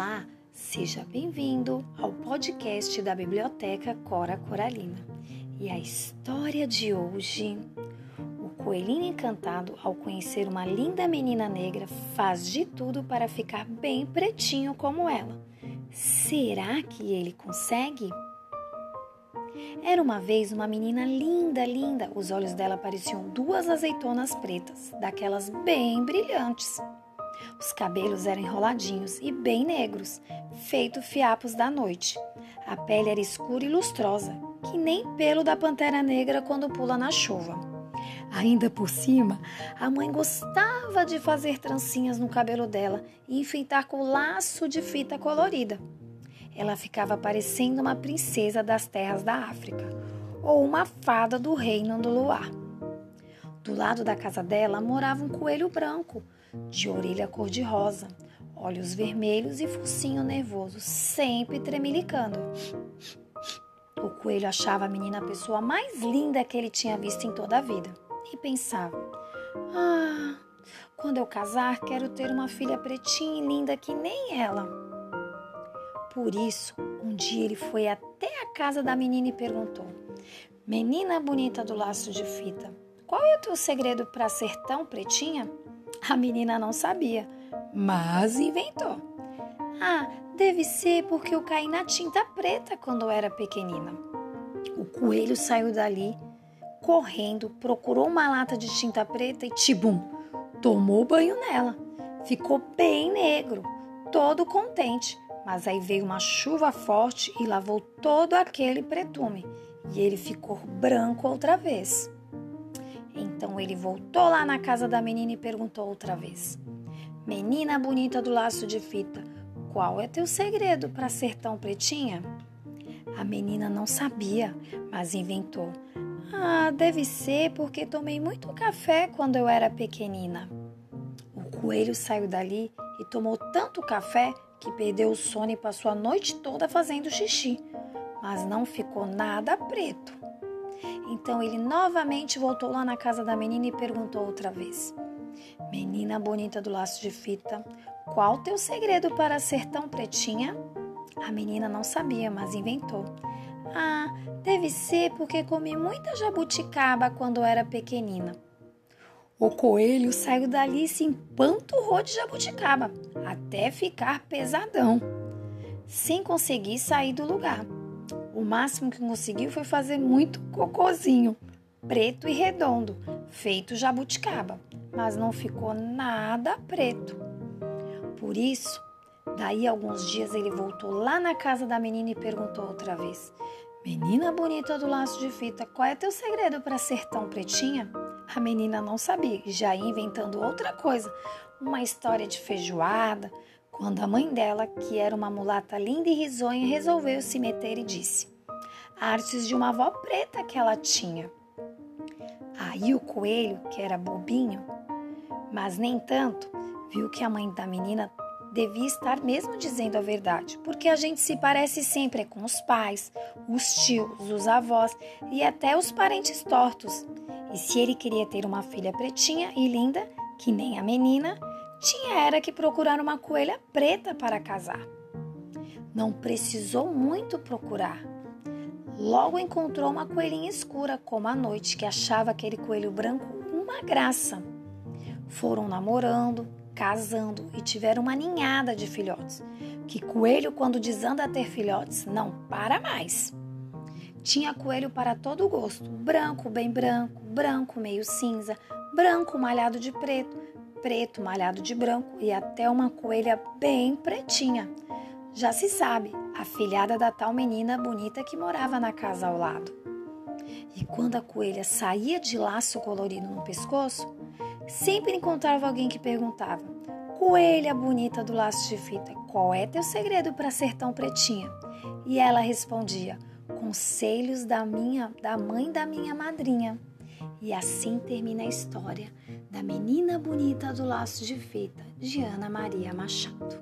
Olá, seja bem-vindo ao podcast da Biblioteca Cora Coralina. E a história de hoje: o coelhinho encantado, ao conhecer uma linda menina negra, faz de tudo para ficar bem pretinho como ela. Será que ele consegue? Era uma vez uma menina linda, linda. Os olhos dela pareciam duas azeitonas pretas, daquelas bem brilhantes. Os cabelos eram enroladinhos e bem negros, feito fiapos da noite. A pele era escura e lustrosa, que nem pelo da pantera negra quando pula na chuva. Ainda por cima, a mãe gostava de fazer trancinhas no cabelo dela e enfeitar com laço de fita colorida. Ela ficava parecendo uma princesa das terras da África ou uma fada do reino do luar. Do lado da casa dela morava um coelho branco, de orelha cor-de-rosa, olhos vermelhos e focinho nervoso, sempre tremelicando. O coelho achava a menina a pessoa mais linda que ele tinha visto em toda a vida e pensava: Ah, quando eu casar, quero ter uma filha pretinha e linda que nem ela. Por isso, um dia ele foi até a casa da menina e perguntou: Menina bonita do laço de fita, qual é o teu segredo para ser tão pretinha? A menina não sabia, mas inventou. Ah, deve ser porque eu caí na tinta preta quando era pequenina. O coelho saiu dali, correndo, procurou uma lata de tinta preta e tibum, tomou banho nela. Ficou bem negro, todo contente. Mas aí veio uma chuva forte e lavou todo aquele pretume, e ele ficou branco outra vez. Então ele voltou lá na casa da menina e perguntou outra vez: Menina bonita do laço de fita, qual é teu segredo para ser tão pretinha? A menina não sabia, mas inventou: Ah, deve ser porque tomei muito café quando eu era pequenina. O coelho saiu dali e tomou tanto café que perdeu o sono e passou a noite toda fazendo xixi, mas não ficou nada preto. Então ele novamente voltou lá na casa da menina e perguntou outra vez: Menina bonita do laço de fita, qual teu segredo para ser tão pretinha? A menina não sabia, mas inventou. Ah, deve ser porque comi muita jabuticaba quando era pequenina. O coelho saiu dali e se empanturrou de jabuticaba, até ficar pesadão, sem conseguir sair do lugar. O máximo que conseguiu foi fazer muito cocozinho, preto e redondo, feito jabuticaba, mas não ficou nada preto. Por isso, daí alguns dias ele voltou lá na casa da menina e perguntou outra vez: Menina bonita do laço de fita, qual é teu segredo para ser tão pretinha? A menina não sabia, já ia inventando outra coisa, uma história de feijoada, quando a mãe dela, que era uma mulata linda e risonha, resolveu se meter e disse: Artes de uma avó preta que ela tinha. Aí o coelho, que era bobinho, mas nem tanto, viu que a mãe da menina devia estar mesmo dizendo a verdade, porque a gente se parece sempre com os pais, os tios, os avós e até os parentes tortos. E se ele queria ter uma filha pretinha e linda, que nem a menina, tinha era que procurar uma coelha preta para casar. Não precisou muito procurar. Logo encontrou uma coelhinha escura, como a noite, que achava aquele coelho branco uma graça. Foram namorando, casando e tiveram uma ninhada de filhotes. Que coelho, quando desanda a ter filhotes, não para mais. Tinha coelho para todo gosto: branco, bem branco, branco, meio cinza, branco malhado de preto, preto malhado de branco e até uma coelha bem pretinha. Já se sabe, a filhada da tal menina bonita que morava na casa ao lado. E quando a coelha saía de laço colorido no pescoço, sempre encontrava alguém que perguntava: Coelha bonita do laço de fita, qual é teu segredo para ser tão pretinha? E ela respondia: Conselhos da minha, da mãe da minha madrinha. E assim termina a história da menina bonita do laço de fita, de Ana Maria Machado.